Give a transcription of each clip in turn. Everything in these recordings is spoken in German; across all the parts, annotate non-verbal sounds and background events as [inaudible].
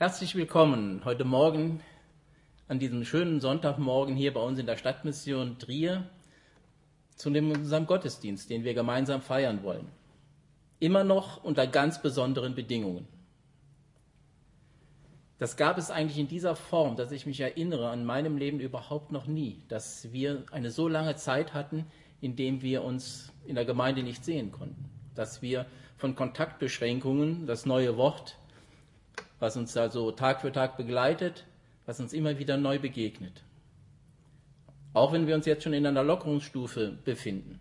Herzlich willkommen heute Morgen an diesem schönen Sonntagmorgen hier bei uns in der Stadtmission Trier zu unserem Gottesdienst, den wir gemeinsam feiern wollen. Immer noch unter ganz besonderen Bedingungen. Das gab es eigentlich in dieser Form, dass ich mich erinnere, an meinem Leben überhaupt noch nie, dass wir eine so lange Zeit hatten, in dem wir uns in der Gemeinde nicht sehen konnten, dass wir von Kontaktbeschränkungen, das neue Wort, was uns da so Tag für Tag begleitet, was uns immer wieder neu begegnet. Auch wenn wir uns jetzt schon in einer Lockerungsstufe befinden.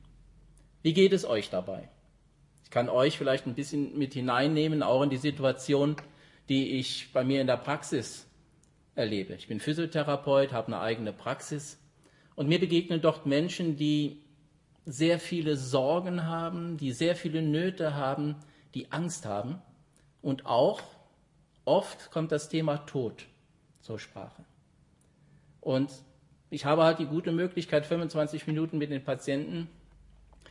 Wie geht es euch dabei? Ich kann euch vielleicht ein bisschen mit hineinnehmen, auch in die Situation, die ich bei mir in der Praxis erlebe. Ich bin Physiotherapeut, habe eine eigene Praxis und mir begegnen dort Menschen, die sehr viele Sorgen haben, die sehr viele Nöte haben, die Angst haben und auch oft kommt das Thema Tod zur Sprache. Und ich habe halt die gute Möglichkeit, 25 Minuten mit den Patienten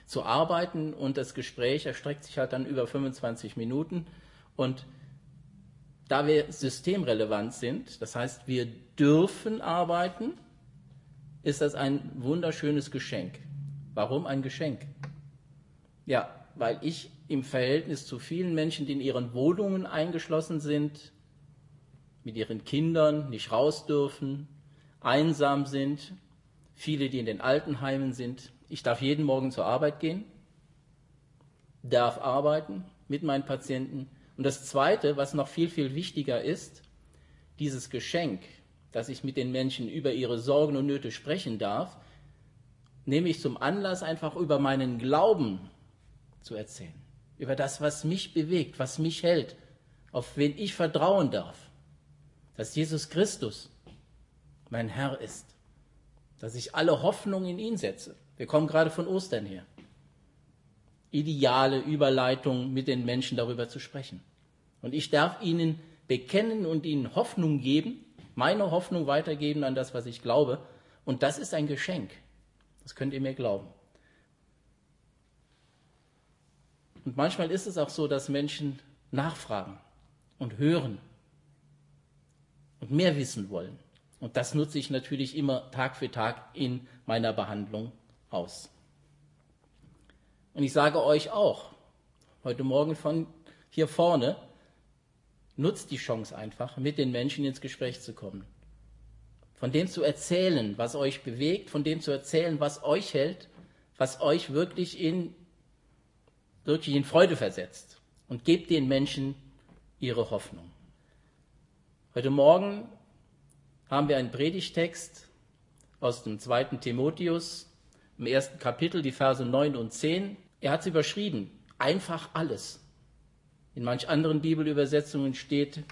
zu arbeiten und das Gespräch erstreckt sich halt dann über 25 Minuten. Und da wir systemrelevant sind, das heißt, wir dürfen arbeiten, ist das ein wunderschönes Geschenk. Warum ein Geschenk? Ja, weil ich im Verhältnis zu vielen Menschen, die in ihren Wohnungen eingeschlossen sind, mit ihren Kindern nicht raus dürfen, einsam sind, viele, die in den Altenheimen sind. Ich darf jeden Morgen zur Arbeit gehen, darf arbeiten mit meinen Patienten. Und das Zweite, was noch viel, viel wichtiger ist, dieses Geschenk, dass ich mit den Menschen über ihre Sorgen und Nöte sprechen darf, nehme ich zum Anlass, einfach über meinen Glauben zu erzählen über das, was mich bewegt, was mich hält, auf wen ich vertrauen darf, dass Jesus Christus mein Herr ist, dass ich alle Hoffnung in ihn setze. Wir kommen gerade von Ostern her. Ideale Überleitung, mit den Menschen darüber zu sprechen. Und ich darf ihnen bekennen und ihnen Hoffnung geben, meine Hoffnung weitergeben an das, was ich glaube. Und das ist ein Geschenk. Das könnt ihr mir glauben. Und manchmal ist es auch so, dass Menschen nachfragen und hören und mehr wissen wollen. Und das nutze ich natürlich immer Tag für Tag in meiner Behandlung aus. Und ich sage euch auch, heute Morgen von hier vorne, nutzt die Chance einfach, mit den Menschen ins Gespräch zu kommen. Von dem zu erzählen, was euch bewegt, von dem zu erzählen, was euch hält, was euch wirklich in wirklich in Freude versetzt und gebt den Menschen ihre Hoffnung. Heute Morgen haben wir einen Predigtext aus dem zweiten Timotheus im ersten Kapitel, die Verse 9 und 10. Er hat es überschrieben, einfach alles. In manch anderen Bibelübersetzungen steht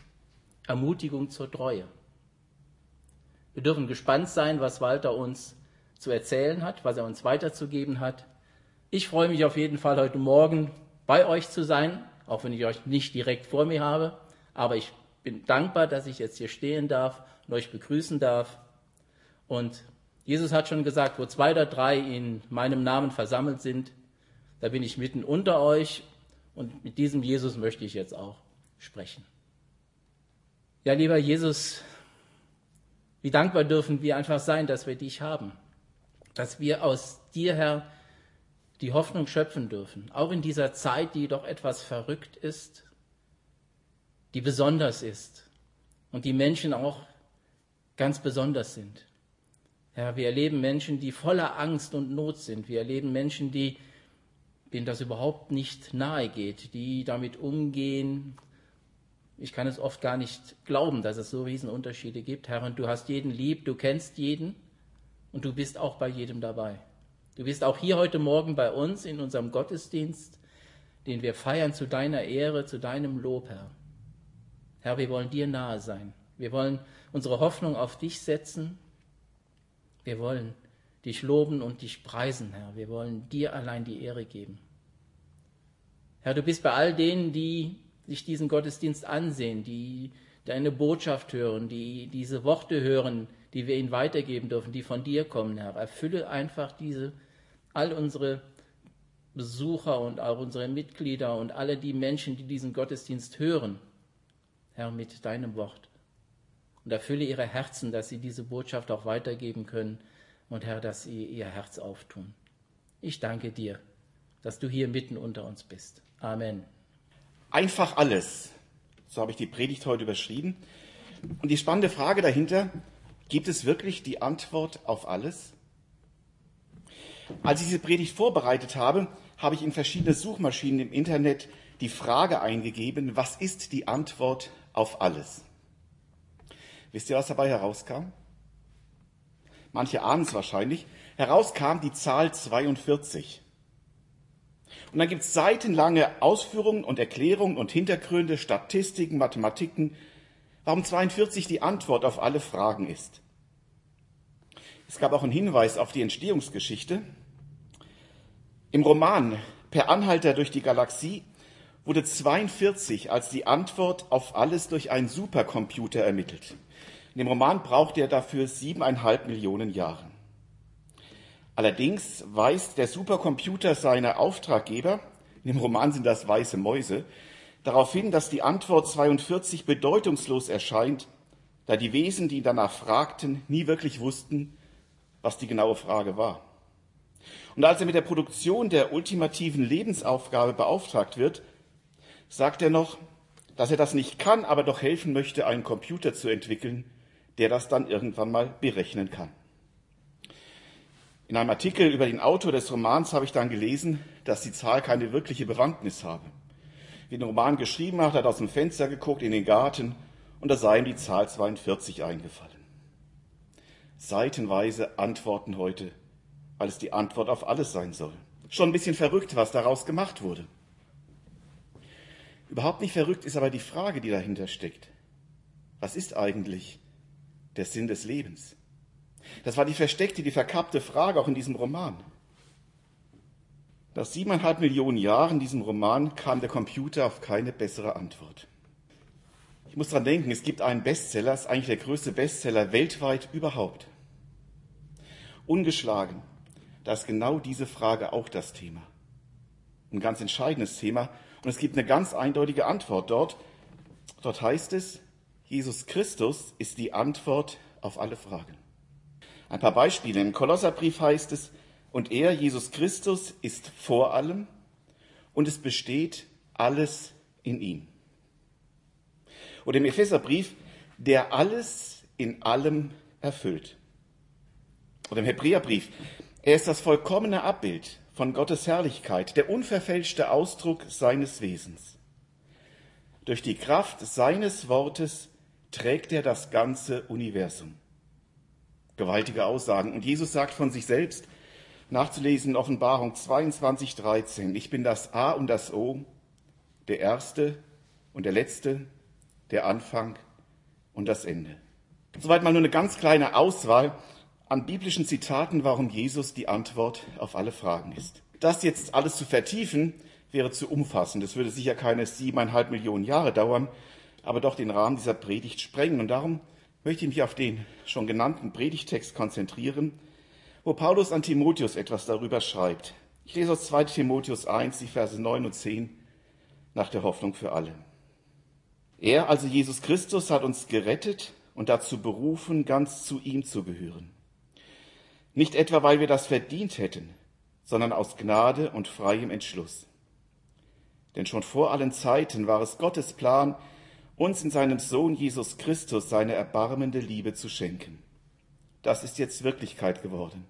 Ermutigung zur Treue. Wir dürfen gespannt sein, was Walter uns zu erzählen hat, was er uns weiterzugeben hat. Ich freue mich auf jeden Fall heute Morgen bei euch zu sein, auch wenn ich euch nicht direkt vor mir habe. Aber ich bin dankbar, dass ich jetzt hier stehen darf und euch begrüßen darf. Und Jesus hat schon gesagt, wo zwei oder drei in meinem Namen versammelt sind, da bin ich mitten unter euch. Und mit diesem Jesus möchte ich jetzt auch sprechen. Ja, lieber Jesus, wie dankbar dürfen wir einfach sein, dass wir dich haben. Dass wir aus dir, Herr, die Hoffnung schöpfen dürfen, auch in dieser Zeit, die doch etwas verrückt ist, die besonders ist und die Menschen auch ganz besonders sind. Ja, wir erleben Menschen, die voller Angst und Not sind. Wir erleben Menschen, die, denen das überhaupt nicht nahe geht, die damit umgehen. Ich kann es oft gar nicht glauben, dass es so Riesenunterschiede gibt. Herr, und du hast jeden lieb, du kennst jeden und du bist auch bei jedem dabei. Du bist auch hier heute Morgen bei uns in unserem Gottesdienst, den wir feiern zu deiner Ehre, zu deinem Lob, Herr. Herr, wir wollen dir nahe sein. Wir wollen unsere Hoffnung auf dich setzen. Wir wollen dich loben und dich preisen, Herr. Wir wollen dir allein die Ehre geben. Herr, du bist bei all denen, die sich diesen Gottesdienst ansehen, die deine Botschaft hören, die diese Worte hören, die wir ihnen weitergeben dürfen, die von dir kommen, Herr. Erfülle einfach diese all unsere Besucher und auch unsere Mitglieder und alle die Menschen, die diesen Gottesdienst hören. Herr, mit deinem Wort. Und erfülle ihre Herzen, dass sie diese Botschaft auch weitergeben können und Herr, dass sie ihr Herz auftun. Ich danke dir, dass du hier mitten unter uns bist. Amen. Einfach alles. So habe ich die Predigt heute überschrieben. Und die spannende Frage dahinter, gibt es wirklich die Antwort auf alles? Als ich diese Predigt vorbereitet habe, habe ich in verschiedene Suchmaschinen im Internet die Frage eingegeben, was ist die Antwort auf alles? Wisst ihr, was dabei herauskam? Manche ahnen es wahrscheinlich. Herauskam die Zahl 42. Und dann gibt es seitenlange Ausführungen und Erklärungen und Hintergründe, Statistiken, Mathematiken, warum 42 die Antwort auf alle Fragen ist. Es gab auch einen Hinweis auf die Entstehungsgeschichte. Im Roman Per Anhalter durch die Galaxie wurde 42 als die Antwort auf alles durch einen Supercomputer ermittelt. In dem Roman braucht er dafür siebeneinhalb Millionen Jahre. Allerdings weist der Supercomputer seine Auftraggeber, in dem Roman sind das weiße Mäuse, darauf hin, dass die Antwort 42 bedeutungslos erscheint, da die Wesen, die ihn danach fragten, nie wirklich wussten, was die genaue Frage war. Und als er mit der Produktion der ultimativen Lebensaufgabe beauftragt wird, sagt er noch, dass er das nicht kann, aber doch helfen möchte, einen Computer zu entwickeln, der das dann irgendwann mal berechnen kann. In einem Artikel über den Autor des Romans habe ich dann gelesen, dass die Zahl keine wirkliche Bewandtnis habe. Wie den Roman geschrieben hat, hat er aus dem Fenster geguckt in den Garten und da sei ihm die Zahl 42 eingefallen. Seitenweise Antworten heute, weil es die Antwort auf alles sein soll. Schon ein bisschen verrückt, was daraus gemacht wurde. Überhaupt nicht verrückt ist aber die Frage, die dahinter steckt. Was ist eigentlich der Sinn des Lebens? Das war die versteckte, die verkappte Frage auch in diesem Roman. Nach siebeneinhalb Millionen Jahren in diesem Roman kam der Computer auf keine bessere Antwort. Ich muss dran denken, es gibt einen Bestseller, ist eigentlich der größte Bestseller weltweit überhaupt. Ungeschlagen. Da ist genau diese Frage auch das Thema. Ein ganz entscheidendes Thema. Und es gibt eine ganz eindeutige Antwort dort. Dort heißt es, Jesus Christus ist die Antwort auf alle Fragen. Ein paar Beispiele. Im Kolosserbrief heißt es, und er, Jesus Christus, ist vor allem und es besteht alles in ihm. Oder im Epheserbrief, der alles in allem erfüllt. Oder im Hebräerbrief, er ist das vollkommene Abbild von Gottes Herrlichkeit, der unverfälschte Ausdruck seines Wesens. Durch die Kraft seines Wortes trägt er das ganze Universum. Gewaltige Aussagen. Und Jesus sagt von sich selbst, nachzulesen in Offenbarung 22, 13, ich bin das A und das O, der Erste und der Letzte, der Anfang und das Ende. Soweit mal nur eine ganz kleine Auswahl an biblischen Zitaten, warum Jesus die Antwort auf alle Fragen ist. Das jetzt alles zu vertiefen, wäre zu umfassend. Es würde sicher keine siebeneinhalb Millionen Jahre dauern, aber doch den Rahmen dieser Predigt sprengen. Und darum möchte ich mich auf den schon genannten Predigtext konzentrieren, wo Paulus an Timotheus etwas darüber schreibt. Ich lese aus 2 Timotheus 1, die Verse 9 und 10 nach der Hoffnung für alle. Er, also Jesus Christus, hat uns gerettet und dazu berufen, ganz zu ihm zu gehören. Nicht etwa, weil wir das verdient hätten, sondern aus Gnade und freiem Entschluss. Denn schon vor allen Zeiten war es Gottes Plan, uns in seinem Sohn Jesus Christus seine erbarmende Liebe zu schenken. Das ist jetzt Wirklichkeit geworden.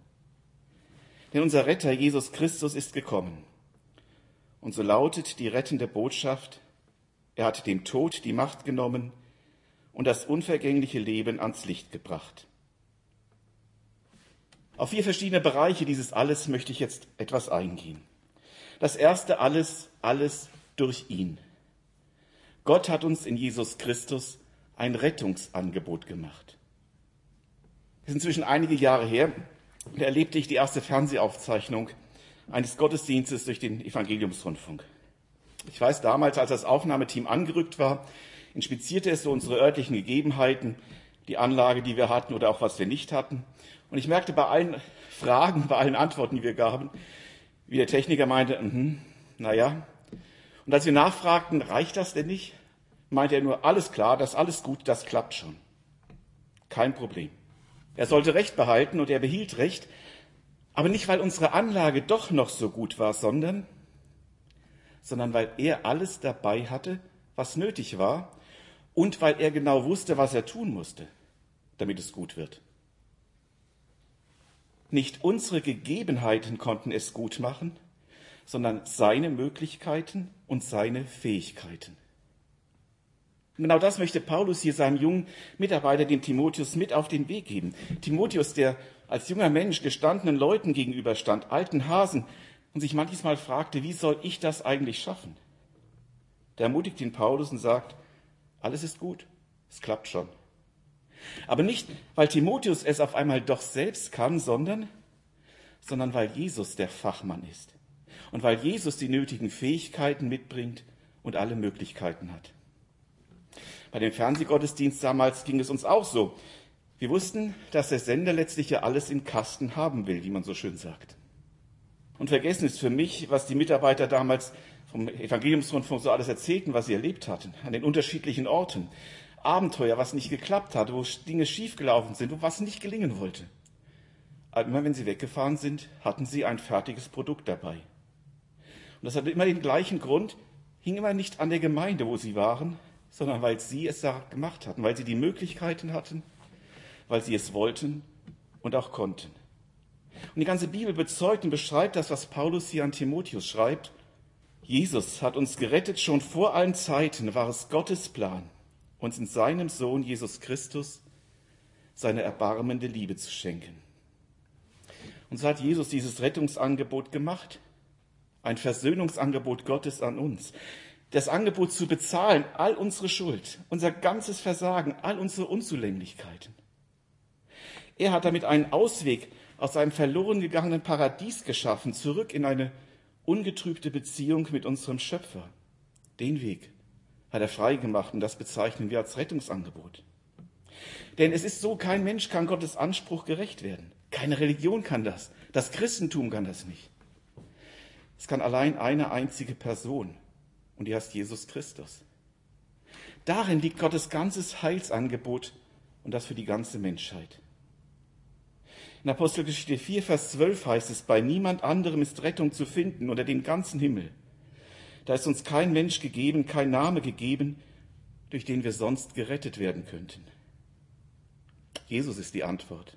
Denn unser Retter Jesus Christus ist gekommen. Und so lautet die rettende Botschaft, er hat dem Tod die Macht genommen und das unvergängliche Leben ans Licht gebracht. Auf vier verschiedene Bereiche dieses Alles möchte ich jetzt etwas eingehen. Das erste Alles, alles durch ihn. Gott hat uns in Jesus Christus ein Rettungsangebot gemacht. Es ist inzwischen einige Jahre her, da erlebte ich die erste Fernsehaufzeichnung eines Gottesdienstes durch den Evangeliumsrundfunk. Ich weiß damals, als das Aufnahmeteam angerückt war, inspizierte es so unsere örtlichen Gegebenheiten, die Anlage, die wir hatten oder auch was wir nicht hatten. Und ich merkte bei allen Fragen, bei allen Antworten, die wir gaben, wie der Techniker meinte, -hmm, naja. Und als wir nachfragten, reicht das denn nicht? meinte er nur, alles klar, das alles gut, das klappt schon. Kein Problem. Er sollte Recht behalten und er behielt Recht, aber nicht, weil unsere Anlage doch noch so gut war, sondern, sondern weil er alles dabei hatte, was nötig war und weil er genau wusste, was er tun musste, damit es gut wird. Nicht unsere Gegebenheiten konnten es gut machen, sondern seine Möglichkeiten und seine Fähigkeiten. Genau das möchte Paulus hier seinem jungen Mitarbeiter, dem Timotheus, mit auf den Weg geben. Timotheus, der als junger Mensch gestandenen Leuten gegenüberstand, alten Hasen, und sich manchmal fragte, wie soll ich das eigentlich schaffen? Der ermutigt ihn Paulus und sagt, alles ist gut, es klappt schon. Aber nicht, weil Timotheus es auf einmal doch selbst kann, sondern, sondern weil Jesus der Fachmann ist und weil Jesus die nötigen Fähigkeiten mitbringt und alle Möglichkeiten hat. Bei dem Fernsehgottesdienst damals ging es uns auch so. Wir wussten, dass der Sender letztlich ja alles im Kasten haben will, wie man so schön sagt. Und vergessen ist für mich, was die Mitarbeiter damals vom Evangeliumsrundfunk so alles erzählten, was sie erlebt hatten, an den unterschiedlichen Orten. Abenteuer, was nicht geklappt hat, wo Dinge schiefgelaufen sind, wo was nicht gelingen wollte. Aber immer wenn sie weggefahren sind, hatten sie ein fertiges Produkt dabei. Und das hatte immer den gleichen Grund, hing immer nicht an der Gemeinde, wo sie waren, sondern weil sie es da gemacht hatten, weil sie die Möglichkeiten hatten, weil sie es wollten und auch konnten. Und die ganze Bibel bezeugt und beschreibt das, was Paulus hier an Timotheus schreibt. Jesus hat uns gerettet, schon vor allen Zeiten war es Gottes Plan, uns in seinem Sohn Jesus Christus seine erbarmende Liebe zu schenken. Und so hat Jesus dieses Rettungsangebot gemacht, ein Versöhnungsangebot Gottes an uns das Angebot zu bezahlen, all unsere Schuld, unser ganzes Versagen, all unsere Unzulänglichkeiten. Er hat damit einen Ausweg aus einem verloren gegangenen Paradies geschaffen, zurück in eine ungetrübte Beziehung mit unserem Schöpfer. Den Weg hat er freigemacht und das bezeichnen wir als Rettungsangebot. Denn es ist so, kein Mensch kann Gottes Anspruch gerecht werden. Keine Religion kann das. Das Christentum kann das nicht. Es kann allein eine einzige Person, und die heißt Jesus Christus. Darin liegt Gottes ganzes Heilsangebot und das für die ganze Menschheit. In Apostelgeschichte 4, Vers 12 heißt es, bei niemand anderem ist Rettung zu finden unter dem ganzen Himmel. Da ist uns kein Mensch gegeben, kein Name gegeben, durch den wir sonst gerettet werden könnten. Jesus ist die Antwort.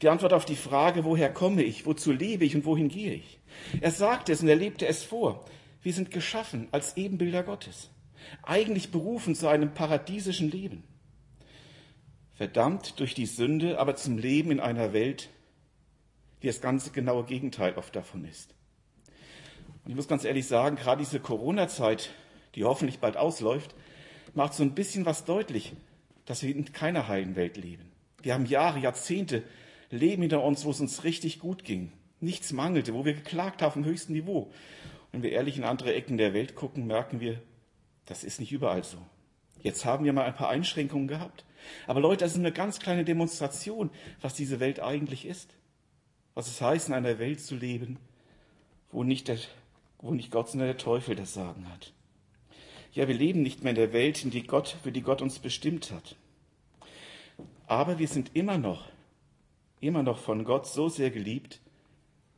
Die Antwort auf die Frage, woher komme ich, wozu lebe ich und wohin gehe ich. Er sagte es und er lebte es vor. Wir sind geschaffen als Ebenbilder Gottes, eigentlich berufen zu einem paradiesischen Leben. Verdammt durch die Sünde, aber zum Leben in einer Welt, die das ganze genaue Gegenteil oft davon ist. Und ich muss ganz ehrlich sagen, gerade diese Corona-Zeit, die hoffentlich bald ausläuft, macht so ein bisschen was deutlich, dass wir in keiner heilen Welt leben. Wir haben Jahre, Jahrzehnte Leben hinter uns, wo es uns richtig gut ging. Nichts mangelte, wo wir geklagt haben dem höchsten Niveau. Wenn wir ehrlich in andere Ecken der Welt gucken, merken wir, das ist nicht überall so. Jetzt haben wir mal ein paar Einschränkungen gehabt. Aber Leute, das ist eine ganz kleine Demonstration, was diese Welt eigentlich ist. Was es heißt, in einer Welt zu leben, wo nicht, der, wo nicht Gott, sondern der Teufel das Sagen hat. Ja, wir leben nicht mehr in der Welt, in die Gott, für die Gott uns bestimmt hat. Aber wir sind immer noch, immer noch von Gott so sehr geliebt,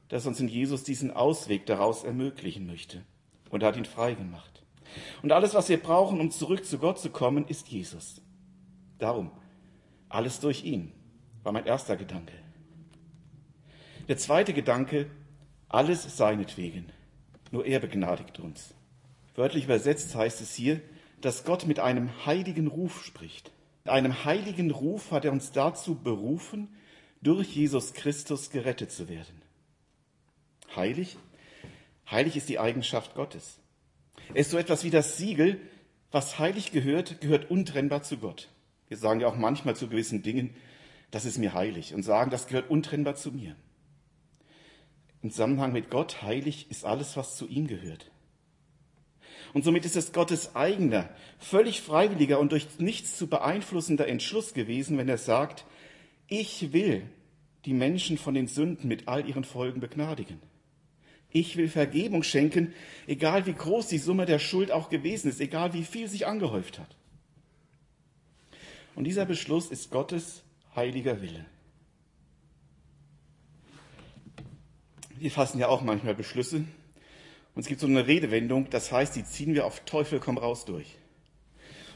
dass uns in Jesus diesen Ausweg daraus ermöglichen möchte. Und er hat ihn frei gemacht. Und alles, was wir brauchen, um zurück zu Gott zu kommen, ist Jesus. Darum, alles durch ihn, war mein erster Gedanke. Der zweite Gedanke, alles seinetwegen. Nur er begnadigt uns. Wörtlich übersetzt heißt es hier, dass Gott mit einem heiligen Ruf spricht. Mit einem heiligen Ruf hat er uns dazu berufen, durch Jesus Christus gerettet zu werden heilig? Heilig ist die Eigenschaft Gottes. Er ist so etwas wie das Siegel, was heilig gehört, gehört untrennbar zu Gott. Wir sagen ja auch manchmal zu gewissen Dingen, das ist mir heilig und sagen, das gehört untrennbar zu mir. Im Zusammenhang mit Gott heilig ist alles, was zu ihm gehört. Und somit ist es Gottes eigener, völlig freiwilliger und durch nichts zu beeinflussender Entschluss gewesen, wenn er sagt, ich will die Menschen von den Sünden mit all ihren Folgen begnadigen. Ich will Vergebung schenken, egal wie groß die Summe der Schuld auch gewesen ist, egal wie viel sich angehäuft hat. Und dieser Beschluss ist Gottes heiliger Wille. Wir fassen ja auch manchmal Beschlüsse. Und es gibt so eine Redewendung, das heißt, die ziehen wir auf Teufel komm raus durch.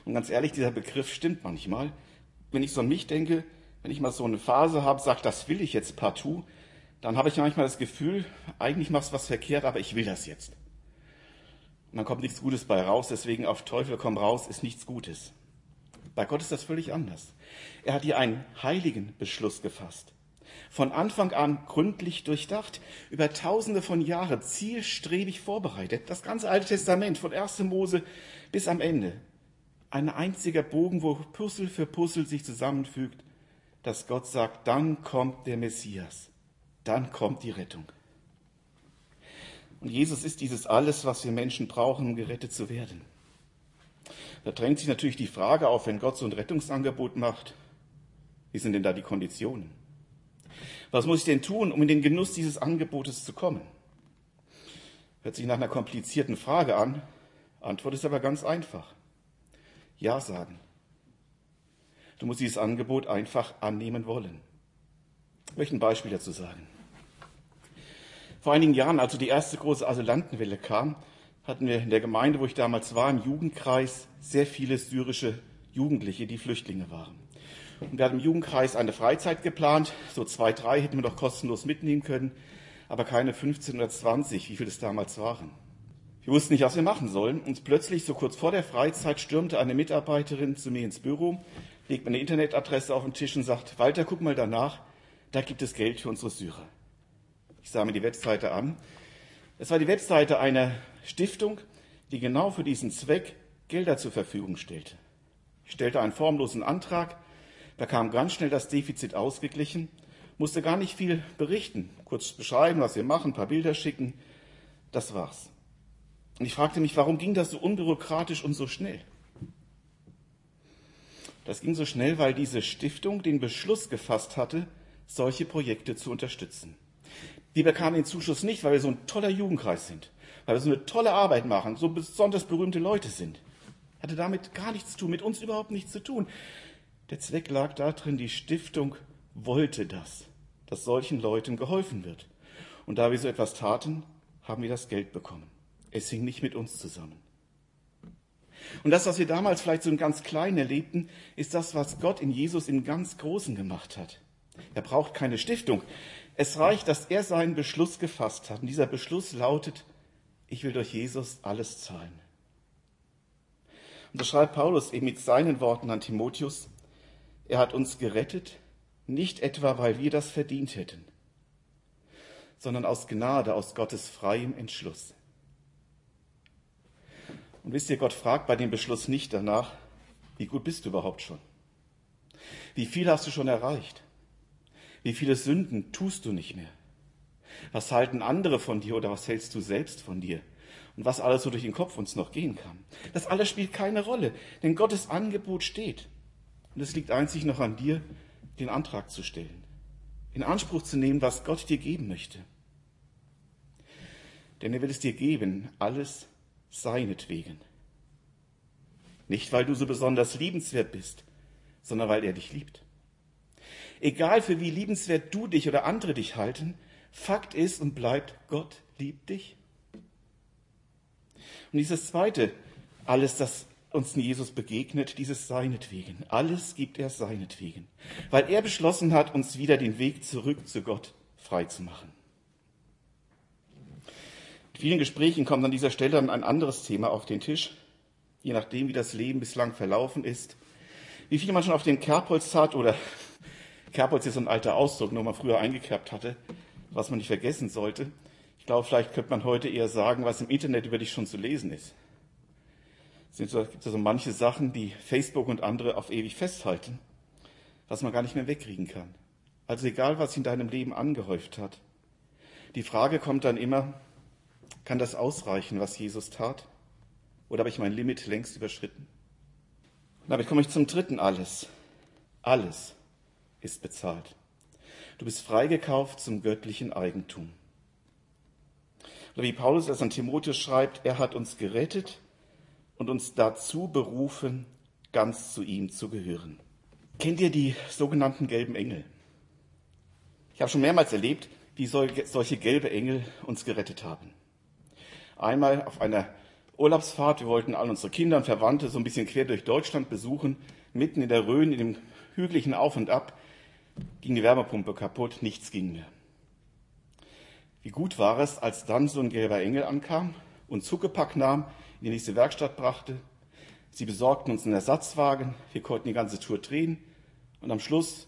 Und ganz ehrlich, dieser Begriff stimmt manchmal. Wenn ich so an mich denke, wenn ich mal so eine Phase habe, sage, das will ich jetzt partout, dann habe ich manchmal das Gefühl, eigentlich machst du was verkehrt, aber ich will das jetzt. Und dann kommt nichts Gutes bei raus, deswegen auf Teufel komm raus ist nichts Gutes. Bei Gott ist das völlig anders. Er hat hier einen heiligen Beschluss gefasst. Von Anfang an gründlich durchdacht, über tausende von Jahren zielstrebig vorbereitet. Das ganze Alte Testament von 1. Mose bis am Ende. Ein einziger Bogen, wo Puzzle für Puzzle sich zusammenfügt, dass Gott sagt, dann kommt der Messias, dann kommt die Rettung. Und Jesus ist dieses alles, was wir Menschen brauchen, um gerettet zu werden. Da drängt sich natürlich die Frage auf, wenn Gott so ein Rettungsangebot macht, wie sind denn da die Konditionen? Was muss ich denn tun, um in den Genuss dieses Angebotes zu kommen? Hört sich nach einer komplizierten Frage an, Antwort ist aber ganz einfach. Ja sagen. Du musst dieses Angebot einfach annehmen wollen. Ich möchte ein Beispiel dazu sagen. Vor einigen Jahren, als die erste große Asylantenwelle kam, hatten wir in der Gemeinde, wo ich damals war, im Jugendkreis, sehr viele syrische Jugendliche, die Flüchtlinge waren. Und wir hatten im Jugendkreis eine Freizeit geplant. So zwei, drei hätten wir doch kostenlos mitnehmen können, aber keine 15 oder 20, wie viele es damals waren. Wir wussten nicht, was wir machen sollen. Und plötzlich, so kurz vor der Freizeit, stürmte eine Mitarbeiterin zu mir ins Büro, legt mir eine Internetadresse auf den Tisch und sagt, Walter, guck mal danach, da gibt es Geld für unsere Syrer. Ich sah mir die Webseite an. Es war die Webseite einer Stiftung, die genau für diesen Zweck Gelder zur Verfügung stellte. Ich stellte einen formlosen Antrag, bekam ganz schnell das Defizit ausgeglichen, musste gar nicht viel berichten, kurz beschreiben, was wir machen, ein paar Bilder schicken. Das war's. Und ich fragte mich, warum ging das so unbürokratisch und so schnell? Das ging so schnell, weil diese Stiftung den Beschluss gefasst hatte, solche Projekte zu unterstützen. Die bekamen den Zuschuss nicht, weil wir so ein toller Jugendkreis sind, weil wir so eine tolle Arbeit machen, so besonders berühmte Leute sind. Hatte damit gar nichts zu tun, mit uns überhaupt nichts zu tun. Der Zweck lag darin, die Stiftung wollte das, dass solchen Leuten geholfen wird. Und da wir so etwas taten, haben wir das Geld bekommen. Es hing nicht mit uns zusammen. Und das, was wir damals vielleicht so im ganz Kleinen erlebten, ist das, was Gott in Jesus im ganz Großen gemacht hat. Er braucht keine Stiftung. Es reicht, dass er seinen Beschluss gefasst hat. Und dieser Beschluss lautet, ich will durch Jesus alles zahlen. Und so schreibt Paulus eben mit seinen Worten an Timotheus, er hat uns gerettet, nicht etwa, weil wir das verdient hätten, sondern aus Gnade, aus Gottes freiem Entschluss. Und wisst ihr, Gott fragt bei dem Beschluss nicht danach, wie gut bist du überhaupt schon? Wie viel hast du schon erreicht? Wie viele Sünden tust du nicht mehr? Was halten andere von dir oder was hältst du selbst von dir? Und was alles so durch den Kopf uns noch gehen kann. Das alles spielt keine Rolle, denn Gottes Angebot steht. Und es liegt einzig noch an dir, den Antrag zu stellen, in Anspruch zu nehmen, was Gott dir geben möchte. Denn er will es dir geben, alles seinetwegen. Nicht, weil du so besonders liebenswert bist, sondern weil er dich liebt. Egal für wie liebenswert du dich oder andere dich halten, Fakt ist und bleibt, Gott liebt dich. Und dieses zweite, alles, das uns Jesus begegnet, dieses seinetwegen. Alles gibt er seinetwegen. Weil er beschlossen hat, uns wieder den Weg zurück zu Gott frei zu machen. In vielen Gesprächen kommt an dieser Stelle dann ein anderes Thema auf den Tisch, je nachdem, wie das Leben bislang verlaufen ist. Wie viel man schon auf den Kerbholz hat oder [laughs] Kerbholz ist so ein alter Ausdruck, nur man früher eingekerbt hatte, was man nicht vergessen sollte. Ich glaube, vielleicht könnte man heute eher sagen, was im Internet über dich schon zu lesen ist. Es gibt so manche Sachen, die Facebook und andere auf ewig festhalten, was man gar nicht mehr wegkriegen kann. Also egal, was in deinem Leben angehäuft hat. Die Frage kommt dann immer, kann das ausreichen, was Jesus tat? Oder habe ich mein Limit längst überschritten? Und damit komme ich zum dritten alles. Alles ist bezahlt. Du bist freigekauft zum göttlichen Eigentum. Oder wie Paulus es an Timotheus schreibt, er hat uns gerettet und uns dazu berufen, ganz zu ihm zu gehören. Kennt ihr die sogenannten gelben Engel? Ich habe schon mehrmals erlebt, wie solche gelbe Engel uns gerettet haben. Einmal auf einer Urlaubsfahrt, wir wollten all unsere Kinder und Verwandte so ein bisschen quer durch Deutschland besuchen, mitten in der Rhön, in dem hügeligen Auf und Ab, ging die Wärmepumpe kaputt, nichts ging mehr. Wie gut war es, als dann so ein gelber Engel ankam und Zuckepack nahm, in die nächste Werkstatt brachte. Sie besorgten uns einen Ersatzwagen, wir konnten die ganze Tour drehen und am Schluss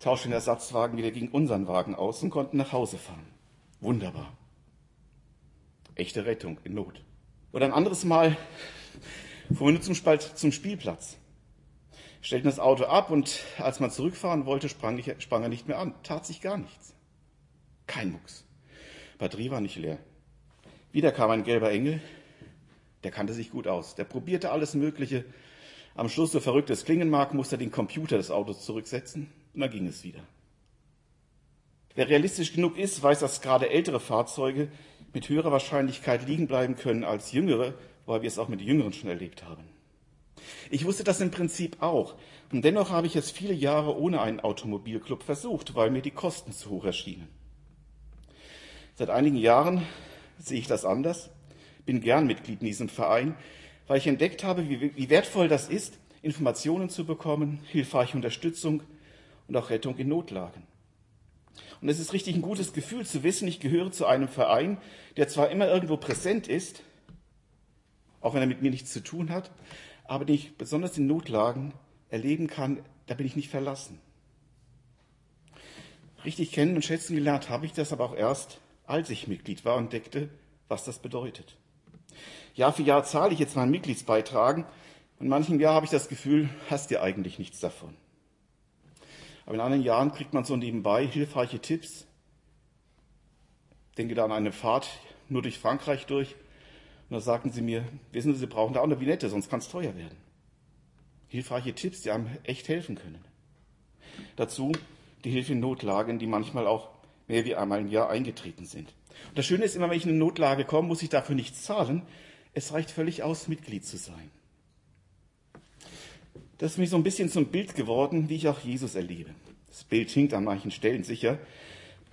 tauschten den Ersatzwagen wieder gegen unseren Wagen aus und konnten nach Hause fahren. Wunderbar. Echte Rettung in Not. Oder ein anderes Mal fuhren wir zum, Spalt, zum Spielplatz. Stellten das Auto ab und als man zurückfahren wollte, sprang, ich, sprang er nicht mehr an. Tat sich gar nichts. Kein Mucks. Batterie war nicht leer. Wieder kam ein gelber Engel. Der kannte sich gut aus. Der probierte alles Mögliche. Am Schluss, so verrückt es klingen mag, musste er den Computer des Autos zurücksetzen. Und dann ging es wieder. Wer realistisch genug ist, weiß, dass gerade ältere Fahrzeuge mit höherer Wahrscheinlichkeit liegen bleiben können als jüngere, weil wir es auch mit jüngeren schon erlebt haben. Ich wusste das im Prinzip auch. Und dennoch habe ich es viele Jahre ohne einen Automobilclub versucht, weil mir die Kosten zu hoch erschienen. Seit einigen Jahren sehe ich das anders, bin gern Mitglied in diesem Verein, weil ich entdeckt habe, wie, wie wertvoll das ist, Informationen zu bekommen, hilfreiche Unterstützung und auch Rettung in Notlagen. Und es ist richtig ein gutes Gefühl zu wissen, ich gehöre zu einem Verein, der zwar immer irgendwo präsent ist, auch wenn er mit mir nichts zu tun hat, aber den ich besonders in Notlagen erleben kann, da bin ich nicht verlassen. Richtig kennen und schätzen gelernt habe ich das aber auch erst, als ich Mitglied war und entdeckte, was das bedeutet. Jahr für Jahr zahle ich jetzt meinen Mitgliedsbeitrag und in manchen Jahr habe ich das Gefühl, hast dir eigentlich nichts davon. Aber in anderen Jahren kriegt man so nebenbei hilfreiche Tipps. Denke da an eine Fahrt nur durch Frankreich durch. Und da sagten sie mir, wissen Sie, Sie brauchen da auch eine Vinette, sonst kann es teuer werden. Hilfreiche Tipps, die einem echt helfen können. Dazu die Hilfe in Notlagen, die manchmal auch mehr wie einmal im Jahr eingetreten sind. Und das Schöne ist immer, wenn ich in eine Notlage komme, muss ich dafür nichts zahlen. Es reicht völlig aus, Mitglied zu sein. Das ist mir so ein bisschen zum Bild geworden, wie ich auch Jesus erlebe. Das Bild hinkt an manchen Stellen sicher,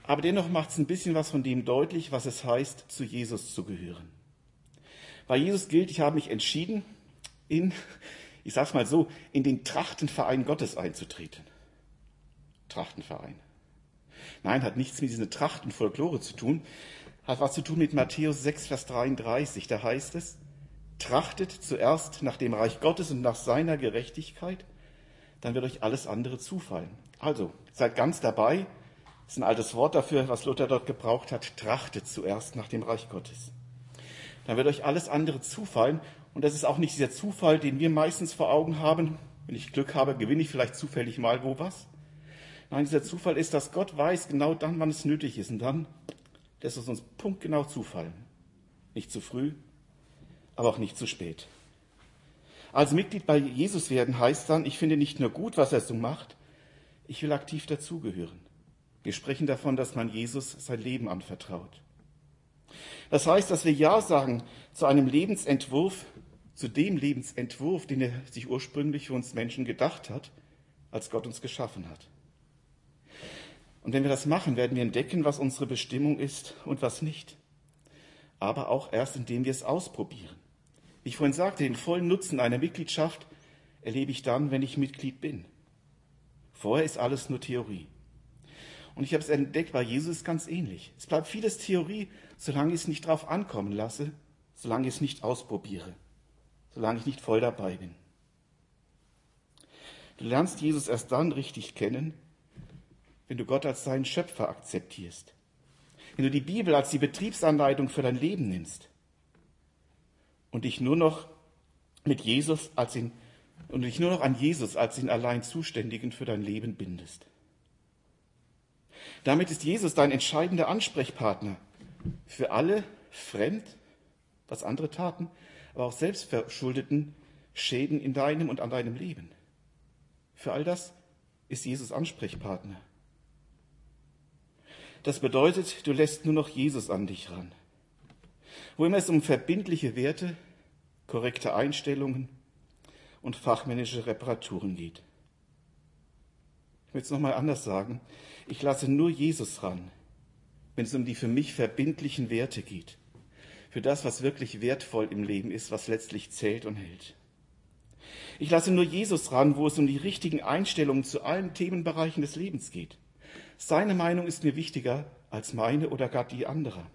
aber dennoch macht es ein bisschen was von dem deutlich, was es heißt, zu Jesus zu gehören. Bei Jesus gilt, ich habe mich entschieden, in, ich sag's mal so, in den Trachtenverein Gottes einzutreten. Trachtenverein. Nein, hat nichts mit dieser Trachtenfolklore zu tun, hat was zu tun mit Matthäus 6, Vers 33. Da heißt es, Trachtet zuerst nach dem Reich Gottes und nach seiner Gerechtigkeit, dann wird euch alles andere zufallen. Also, seid ganz dabei. Das ist ein altes Wort dafür, was Luther dort gebraucht hat. Trachtet zuerst nach dem Reich Gottes. Dann wird euch alles andere zufallen. Und das ist auch nicht dieser Zufall, den wir meistens vor Augen haben. Wenn ich Glück habe, gewinne ich vielleicht zufällig mal wo was. Nein, dieser Zufall ist, dass Gott weiß genau dann, wann es nötig ist. Und dann lässt es uns punktgenau zufallen. Nicht zu früh, aber auch nicht zu spät. Als Mitglied bei Jesus werden heißt dann, ich finde nicht nur gut, was er so macht, ich will aktiv dazugehören. Wir sprechen davon, dass man Jesus sein Leben anvertraut. Das heißt, dass wir Ja sagen zu einem Lebensentwurf, zu dem Lebensentwurf, den er sich ursprünglich für uns Menschen gedacht hat, als Gott uns geschaffen hat. Und wenn wir das machen, werden wir entdecken, was unsere Bestimmung ist und was nicht. Aber auch erst, indem wir es ausprobieren. Wie ich vorhin sagte, den vollen Nutzen einer Mitgliedschaft erlebe ich dann, wenn ich Mitglied bin. Vorher ist alles nur Theorie. Und ich habe es entdeckt, bei Jesus ist ganz ähnlich. Es bleibt vieles Theorie, solange ich es nicht drauf ankommen lasse, solange ich es nicht ausprobiere, solange ich nicht voll dabei bin. Du lernst Jesus erst dann richtig kennen, wenn du Gott als deinen Schöpfer akzeptierst, wenn du die Bibel als die Betriebsanleitung für dein Leben nimmst, und dich nur noch mit Jesus als ihn und dich nur noch an Jesus als den allein Zuständigen für dein Leben bindest. Damit ist Jesus dein entscheidender Ansprechpartner für alle fremd, was andere taten, aber auch selbstverschuldeten Schäden in deinem und an deinem Leben. Für all das ist Jesus Ansprechpartner. Das bedeutet, du lässt nur noch Jesus an dich ran wo immer es um verbindliche Werte, korrekte Einstellungen und fachmännische Reparaturen geht. will es nochmal anders sagen. Ich lasse nur Jesus ran, wenn es um die für mich verbindlichen Werte geht. Für das, was wirklich wertvoll im Leben ist, was letztlich zählt und hält. Ich lasse nur Jesus ran, wo es um die richtigen Einstellungen zu allen Themenbereichen des Lebens geht. Seine Meinung ist mir wichtiger als meine oder gar die anderer.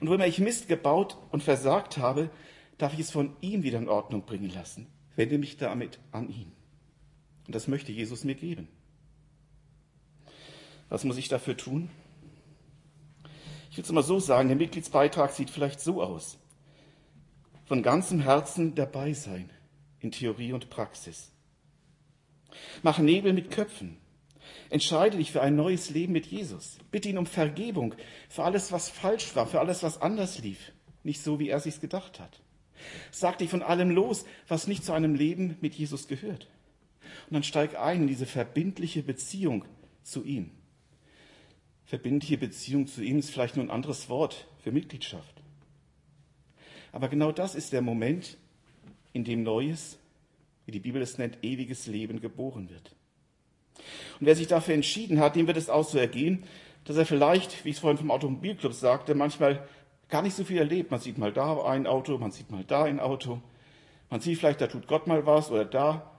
Und wo immer ich Mist gebaut und versagt habe, darf ich es von ihm wieder in Ordnung bringen lassen. Wende mich damit an ihn. Und das möchte Jesus mir geben. Was muss ich dafür tun? Ich will es mal so sagen, der Mitgliedsbeitrag sieht vielleicht so aus. Von ganzem Herzen dabei sein in Theorie und Praxis. Mach Nebel mit Köpfen. Entscheide dich für ein neues Leben mit Jesus. Bitte ihn um Vergebung für alles, was falsch war, für alles, was anders lief. Nicht so, wie er sich's gedacht hat. Sag dich von allem los, was nicht zu einem Leben mit Jesus gehört. Und dann steig ein in diese verbindliche Beziehung zu ihm. Verbindliche Beziehung zu ihm ist vielleicht nur ein anderes Wort für Mitgliedschaft. Aber genau das ist der Moment, in dem Neues, wie die Bibel es nennt, ewiges Leben geboren wird. Und wer sich dafür entschieden hat, dem wird es auch so ergehen, dass er vielleicht, wie ich es vorhin vom Automobilclub sagte, manchmal gar nicht so viel erlebt. Man sieht mal da ein Auto, man sieht mal da ein Auto. Man sieht vielleicht, da tut Gott mal was oder da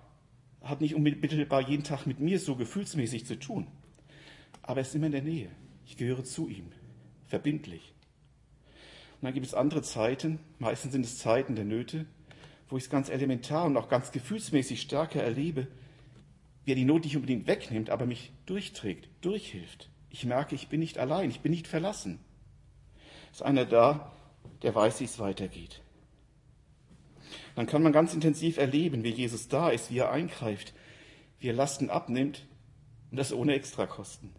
hat nicht unmittelbar jeden Tag mit mir so gefühlsmäßig zu tun. Aber er ist immer in der Nähe. Ich gehöre zu ihm. Verbindlich. Und dann gibt es andere Zeiten, meistens sind es Zeiten der Nöte, wo ich es ganz elementar und auch ganz gefühlsmäßig stärker erlebe, wie er die Not nicht unbedingt wegnimmt, aber mich durchträgt, durchhilft. Ich merke, ich bin nicht allein, ich bin nicht verlassen. Ist einer da, der weiß, wie es weitergeht. Dann kann man ganz intensiv erleben, wie Jesus da ist, wie er eingreift, wie er Lasten abnimmt und das ohne Extrakosten.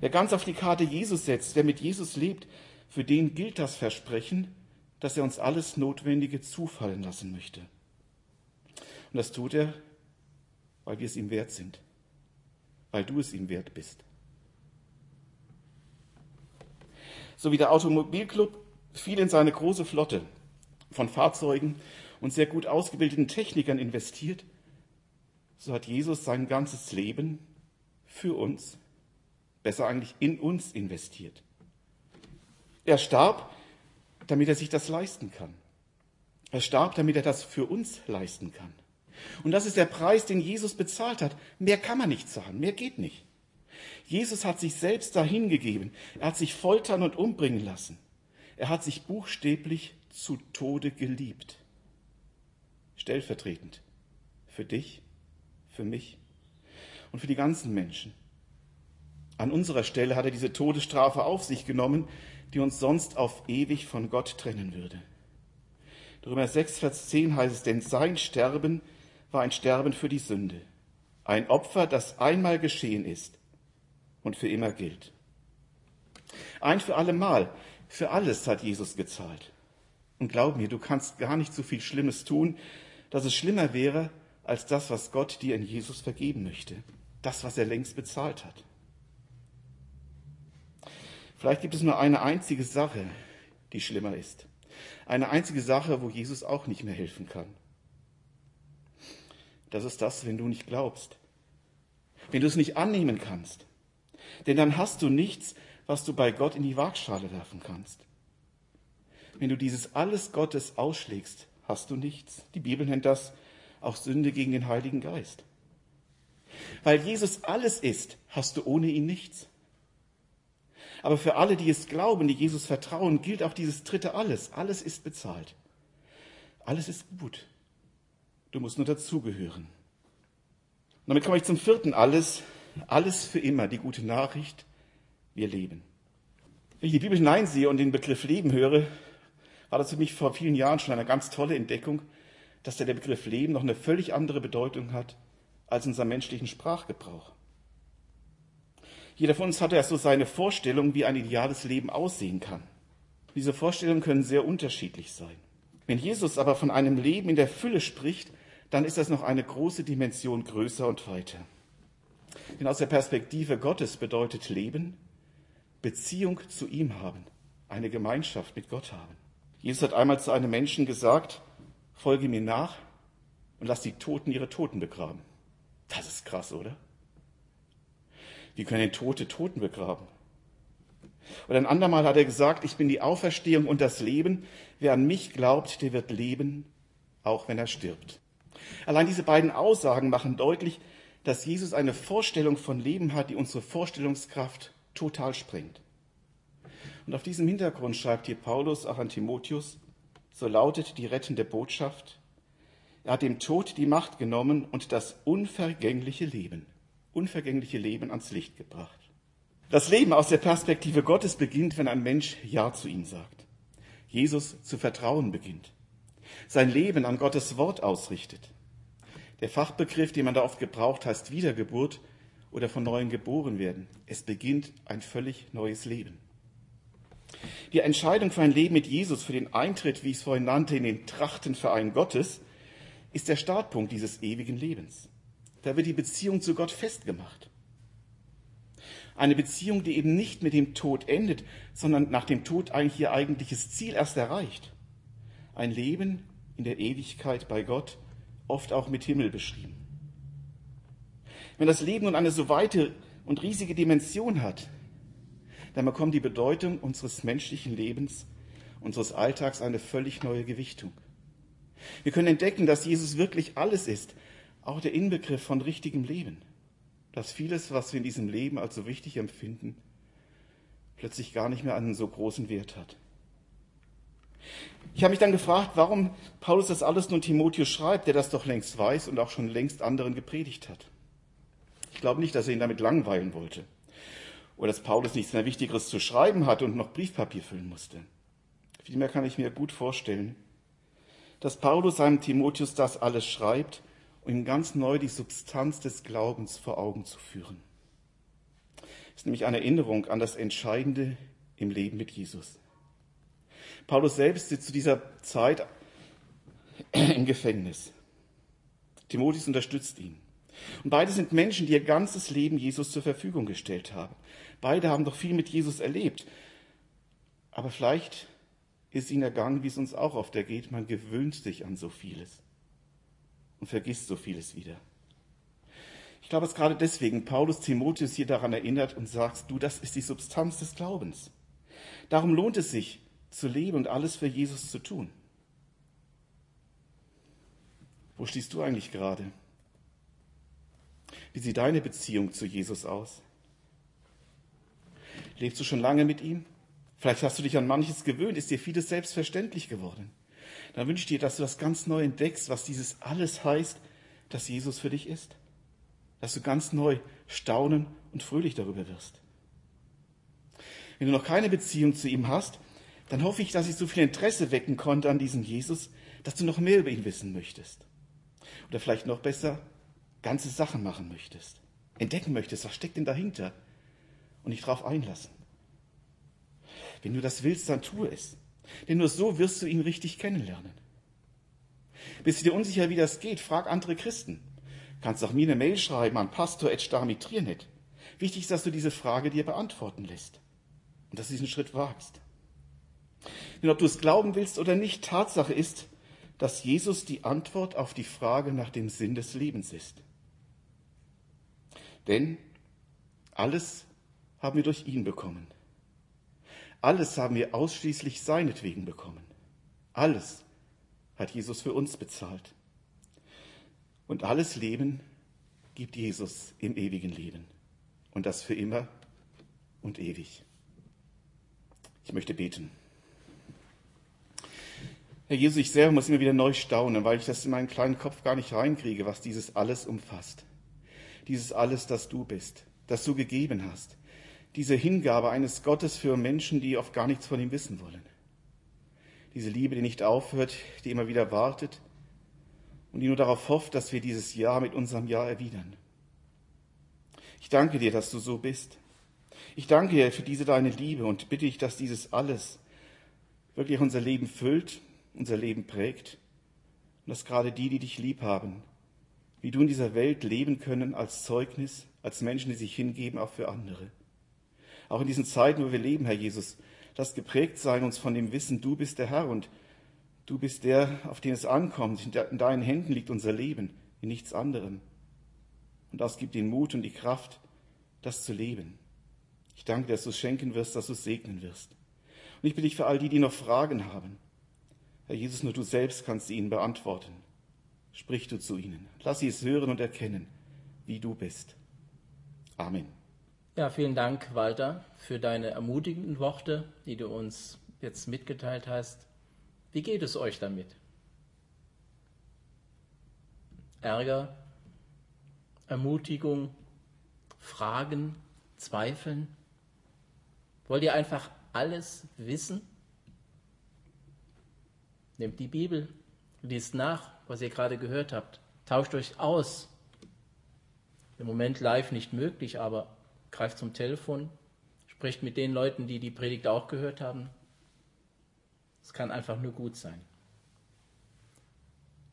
Wer ganz auf die Karte Jesus setzt, wer mit Jesus lebt, für den gilt das Versprechen, dass er uns alles Notwendige zufallen lassen möchte. Und das tut er, weil wir es ihm wert sind, weil du es ihm wert bist. So wie der Automobilclub viel in seine große Flotte von Fahrzeugen und sehr gut ausgebildeten Technikern investiert, so hat Jesus sein ganzes Leben für uns, besser eigentlich in uns investiert. Er starb, damit er sich das leisten kann. Er starb, damit er das für uns leisten kann. Und das ist der Preis, den Jesus bezahlt hat. Mehr kann man nicht zahlen, mehr geht nicht. Jesus hat sich selbst dahingegeben. Er hat sich foltern und umbringen lassen. Er hat sich buchstäblich zu Tode geliebt. Stellvertretend. Für dich, für mich und für die ganzen Menschen. An unserer Stelle hat er diese Todesstrafe auf sich genommen, die uns sonst auf ewig von Gott trennen würde. Römer 6, Vers 10 heißt es, denn sein Sterben war ein Sterben für die Sünde, ein Opfer, das einmal geschehen ist und für immer gilt. Ein für alle Mal, für alles hat Jesus gezahlt. Und glaub mir, du kannst gar nicht so viel Schlimmes tun, dass es schlimmer wäre als das, was Gott dir in Jesus vergeben möchte. Das, was er längst bezahlt hat. Vielleicht gibt es nur eine einzige Sache, die schlimmer ist. Eine einzige Sache, wo Jesus auch nicht mehr helfen kann. Das ist das, wenn du nicht glaubst. Wenn du es nicht annehmen kannst. Denn dann hast du nichts, was du bei Gott in die Waagschale werfen kannst. Wenn du dieses alles Gottes ausschlägst, hast du nichts. Die Bibel nennt das auch Sünde gegen den Heiligen Geist. Weil Jesus alles ist, hast du ohne ihn nichts. Aber für alle, die es glauben, die Jesus vertrauen, gilt auch dieses dritte alles. Alles ist bezahlt. Alles ist gut. Du musst nur dazugehören. Und damit komme ich zum vierten alles. Alles für immer, die gute Nachricht, wir leben. Wenn ich die Bibel hineinsehe und den Begriff Leben höre, war das für mich vor vielen Jahren schon eine ganz tolle Entdeckung, dass der Begriff Leben noch eine völlig andere Bedeutung hat als in unserem menschlichen Sprachgebrauch. Jeder von uns hat ja so seine Vorstellung, wie ein ideales Leben aussehen kann. Diese Vorstellungen können sehr unterschiedlich sein. Wenn Jesus aber von einem Leben in der Fülle spricht, dann ist das noch eine große Dimension größer und weiter. Denn aus der Perspektive Gottes bedeutet Leben Beziehung zu ihm haben, eine Gemeinschaft mit Gott haben. Jesus hat einmal zu einem Menschen gesagt, folge mir nach und lass die Toten ihre Toten begraben. Das ist krass, oder? Wie können Tote Toten begraben? Oder ein andermal hat er gesagt, ich bin die Auferstehung und das Leben. Wer an mich glaubt, der wird leben, auch wenn er stirbt. Allein diese beiden Aussagen machen deutlich, dass Jesus eine Vorstellung von Leben hat, die unsere Vorstellungskraft total sprengt. Und auf diesem Hintergrund schreibt hier Paulus auch an Timotheus, so lautet die rettende Botschaft, er hat dem Tod die Macht genommen und das unvergängliche Leben, unvergängliche Leben ans Licht gebracht. Das Leben aus der Perspektive Gottes beginnt, wenn ein Mensch Ja zu ihm sagt. Jesus zu vertrauen beginnt. Sein Leben an Gottes Wort ausrichtet. Der Fachbegriff, den man da oft gebraucht, heißt Wiedergeburt oder von neuem geboren werden. Es beginnt ein völlig neues Leben. Die Entscheidung für ein Leben mit Jesus, für den Eintritt, wie ich es vorhin nannte, in den Trachtenverein Gottes, ist der Startpunkt dieses ewigen Lebens. Da wird die Beziehung zu Gott festgemacht. Eine Beziehung, die eben nicht mit dem Tod endet, sondern nach dem Tod eigentlich ihr eigentliches Ziel erst erreicht. Ein Leben in der Ewigkeit bei Gott, oft auch mit Himmel beschrieben. Wenn das Leben nun eine so weite und riesige Dimension hat, dann bekommt die Bedeutung unseres menschlichen Lebens, unseres Alltags eine völlig neue Gewichtung. Wir können entdecken, dass Jesus wirklich alles ist, auch der Inbegriff von richtigem Leben. Dass vieles, was wir in diesem Leben als so wichtig empfinden, plötzlich gar nicht mehr einen so großen Wert hat. Ich habe mich dann gefragt, warum Paulus das alles nun Timotheus schreibt, der das doch längst weiß und auch schon längst anderen gepredigt hat. Ich glaube nicht, dass er ihn damit langweilen wollte oder dass Paulus nichts mehr Wichtigeres zu schreiben hatte und noch Briefpapier füllen musste. Vielmehr kann ich mir gut vorstellen, dass Paulus seinem Timotheus das alles schreibt, um ihm ganz neu die Substanz des Glaubens vor Augen zu führen. Es ist nämlich eine Erinnerung an das Entscheidende im Leben mit Jesus. Paulus selbst sitzt zu dieser Zeit im Gefängnis. Timotheus unterstützt ihn. Und beide sind Menschen, die ihr ganzes Leben Jesus zur Verfügung gestellt haben. Beide haben doch viel mit Jesus erlebt. Aber vielleicht ist ihnen ergangen, wie es uns auch oft ergeht. Man gewöhnt sich an so vieles und vergisst so vieles wieder. Ich glaube, dass gerade deswegen Paulus Timotheus hier daran erinnert und sagt, du, das ist die Substanz des Glaubens. Darum lohnt es sich, zu leben und alles für Jesus zu tun. Wo stehst du eigentlich gerade? Wie sieht deine Beziehung zu Jesus aus? Lebst du schon lange mit ihm? Vielleicht hast du dich an manches gewöhnt, ist dir vieles selbstverständlich geworden. Dann wünsche ich dir, dass du das ganz neu entdeckst, was dieses alles heißt, dass Jesus für dich ist. Dass du ganz neu staunen und fröhlich darüber wirst. Wenn du noch keine Beziehung zu ihm hast, dann hoffe ich, dass ich so viel Interesse wecken konnte an diesem Jesus, dass du noch mehr über ihn wissen möchtest. Oder vielleicht noch besser, ganze Sachen machen möchtest. Entdecken möchtest, was steckt denn dahinter? Und dich darauf einlassen. Wenn du das willst, dann tue es. Denn nur so wirst du ihn richtig kennenlernen. Bist du dir unsicher, wie das geht? Frag andere Christen. Kannst auch mir eine Mail schreiben an pastor.starmitrinet. Wichtig ist, dass du diese Frage dir beantworten lässt und dass du diesen Schritt wagst. Denn ob du es glauben willst oder nicht, Tatsache ist, dass Jesus die Antwort auf die Frage nach dem Sinn des Lebens ist. Denn alles haben wir durch ihn bekommen. Alles haben wir ausschließlich seinetwegen bekommen. Alles hat Jesus für uns bezahlt. Und alles Leben gibt Jesus im ewigen Leben. Und das für immer und ewig. Ich möchte beten. Herr Jesus, ich selber muss immer wieder neu staunen, weil ich das in meinen kleinen Kopf gar nicht reinkriege, was dieses alles umfasst. Dieses alles, das du bist, das du gegeben hast, diese Hingabe eines Gottes für Menschen, die oft gar nichts von ihm wissen wollen. Diese Liebe, die nicht aufhört, die immer wieder wartet und die nur darauf hofft, dass wir dieses Jahr mit unserem Jahr erwidern. Ich danke dir, dass du so bist. Ich danke dir für diese deine Liebe und bitte ich, dass dieses alles wirklich unser Leben füllt, unser Leben prägt und dass gerade die, die dich lieb haben, wie du in dieser Welt leben können als Zeugnis, als Menschen, die sich hingeben, auch für andere. Auch in diesen Zeiten, wo wir leben, Herr Jesus, lass geprägt sein uns von dem Wissen, du bist der Herr und du bist der, auf den es ankommt. In deinen Händen liegt unser Leben, in nichts anderem. Und das gibt den Mut und die Kraft, das zu leben. Ich danke, dass du es schenken wirst, dass du es segnen wirst. Und ich bitte dich für all die, die noch Fragen haben. Herr Jesus, nur du selbst kannst ihnen beantworten. Sprich du zu ihnen. Lass sie es hören und erkennen, wie du bist. Amen. Ja, vielen Dank, Walter, für deine ermutigenden Worte, die du uns jetzt mitgeteilt hast. Wie geht es euch damit? Ärger, Ermutigung, Fragen, Zweifeln? Wollt ihr einfach alles wissen? Nehmt die Bibel, liest nach, was ihr gerade gehört habt. Tauscht euch aus. Im Moment live nicht möglich, aber greift zum Telefon, spricht mit den Leuten, die die Predigt auch gehört haben. Es kann einfach nur gut sein.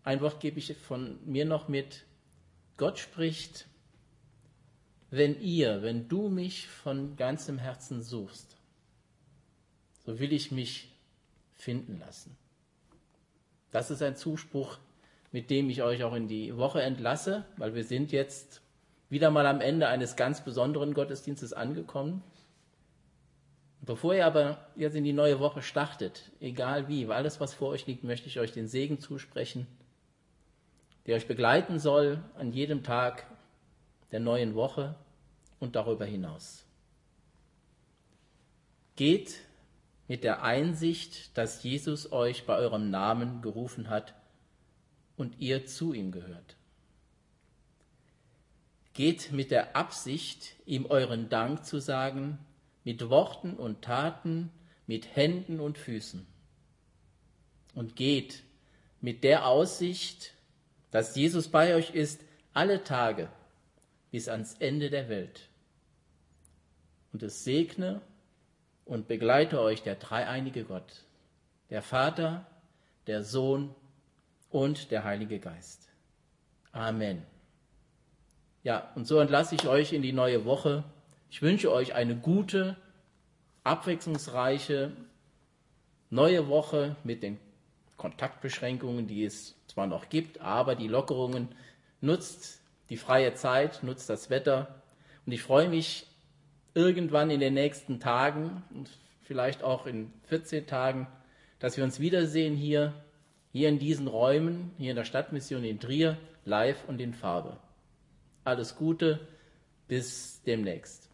Ein Wort gebe ich von mir noch mit. Gott spricht, wenn ihr, wenn du mich von ganzem Herzen suchst, so will ich mich finden lassen. Das ist ein Zuspruch, mit dem ich euch auch in die Woche entlasse, weil wir sind jetzt wieder mal am Ende eines ganz besonderen Gottesdienstes angekommen. Bevor ihr aber jetzt in die neue Woche startet, egal wie, weil alles, was vor euch liegt, möchte ich euch den Segen zusprechen, der euch begleiten soll an jedem Tag der neuen Woche und darüber hinaus. Geht mit der Einsicht, dass Jesus euch bei eurem Namen gerufen hat und ihr zu ihm gehört. Geht mit der Absicht, ihm euren Dank zu sagen, mit Worten und Taten, mit Händen und Füßen. Und geht mit der Aussicht, dass Jesus bei euch ist alle Tage bis ans Ende der Welt. Und es segne und begleite euch der dreieinige Gott, der Vater, der Sohn und der Heilige Geist. Amen. Ja, und so entlasse ich euch in die neue Woche. Ich wünsche euch eine gute, abwechslungsreiche neue Woche mit den Kontaktbeschränkungen, die es zwar noch gibt, aber die Lockerungen. Nutzt die freie Zeit, nutzt das Wetter. Und ich freue mich irgendwann in den nächsten Tagen und vielleicht auch in 14 Tagen, dass wir uns wiedersehen hier, hier in diesen Räumen, hier in der Stadtmission in Trier, live und in Farbe. Alles Gute, bis demnächst.